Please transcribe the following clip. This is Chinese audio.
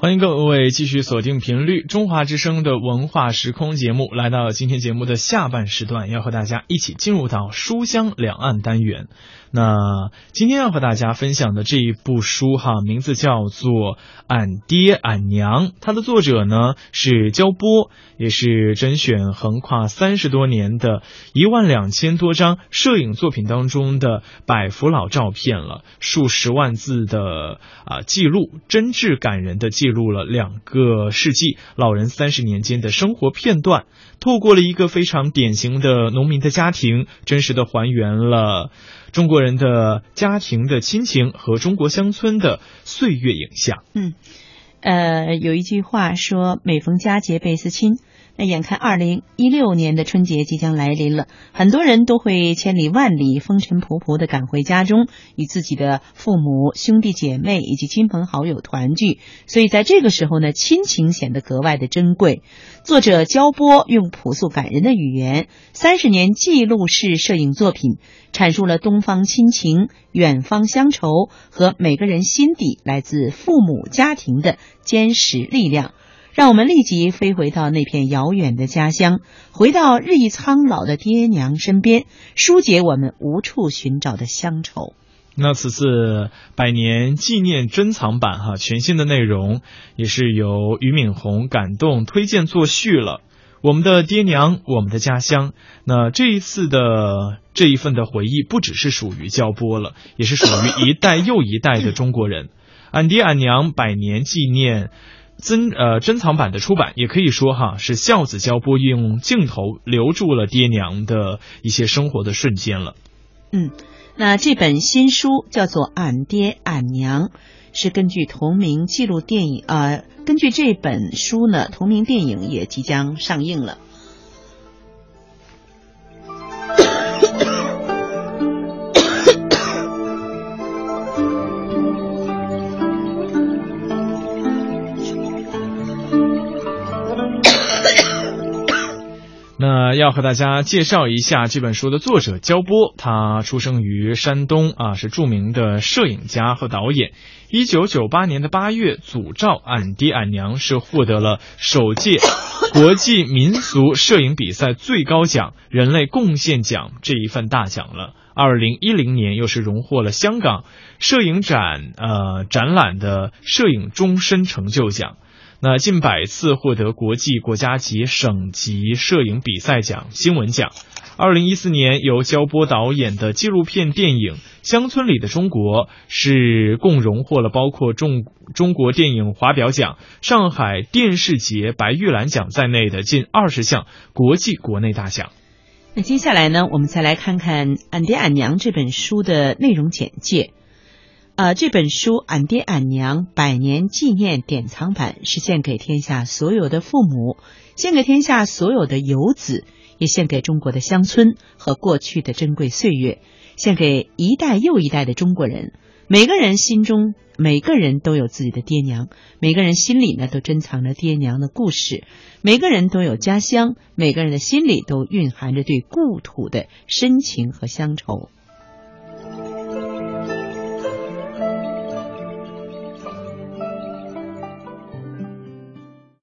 欢迎各位继续锁定频率，中华之声的文化时空节目来到今天节目的下半时段，要和大家一起进入到书香两岸单元。那今天要和大家分享的这一部书哈，名字叫做《俺爹俺娘》，它的作者呢是焦波，也是甄选横跨三十多年的一万两千多张摄影作品当中的百幅老照片了，数十万字的啊记录，真挚感人的记记录了两个世纪老人三十年间的生活片段，透过了一个非常典型的农民的家庭，真实的还原了。中国人的家庭的亲情和中国乡村的岁月影像。嗯，呃，有一句话说：“每逢佳节倍思亲。”那眼看二零一六年的春节即将来临了，很多人都会千里万里、风尘仆仆的赶回家中，与自己的父母、兄弟姐妹以及亲朋好友团聚。所以在这个时候呢，亲情显得格外的珍贵。作者焦波用朴素感人的语言，三十年记录式摄影作品，阐述了东方亲情、远方乡愁和每个人心底来自父母家庭的坚实力量。让我们立即飞回到那片遥远的家乡，回到日益苍老的爹娘身边，疏解我们无处寻找的乡愁。那此次百年纪念珍藏版哈，全新的内容也是由俞敏洪感动推荐作序了。我们的爹娘，我们的家乡。那这一次的这一份的回忆，不只是属于焦波了，也是属于一代又一代的中国人。俺爹俺娘百年纪念。珍呃珍藏版的出版，也可以说哈是孝子焦波用镜头留住了爹娘的一些生活的瞬间了。嗯，那这本新书叫做《俺爹俺娘》，是根据同名记录电影呃，根据这本书呢，同名电影也即将上映了。要和大家介绍一下这本书的作者焦波，他出生于山东啊，是著名的摄影家和导演。一九九八年的八月，祖照《俺爹俺娘》是获得了首届国际民俗摄影比赛最高奖——人类贡献奖这一份大奖了。二零一零年又是荣获了香港摄影展呃展览的摄影终身成就奖。那近百次获得国际、国家级、省级摄影比赛奖、新闻奖。二零一四年由焦波导演的纪录片电影《乡村里的中国》是共荣获了包括中中国电影华表奖、上海电视节白玉兰奖在内的近二十项国际、国内大奖。那接下来呢，我们再来看看《俺爹俺娘》这本书的内容简介。呃，这本书《俺爹俺娘百年纪念典藏版》是献给天下所有的父母，献给天下所有的游子，也献给中国的乡村和过去的珍贵岁月，献给一代又一代的中国人。每个人心中，每个人都有自己的爹娘，每个人心里呢都珍藏着爹娘的故事。每个人都有家乡，每个人的心里都蕴含着对故土的深情和乡愁。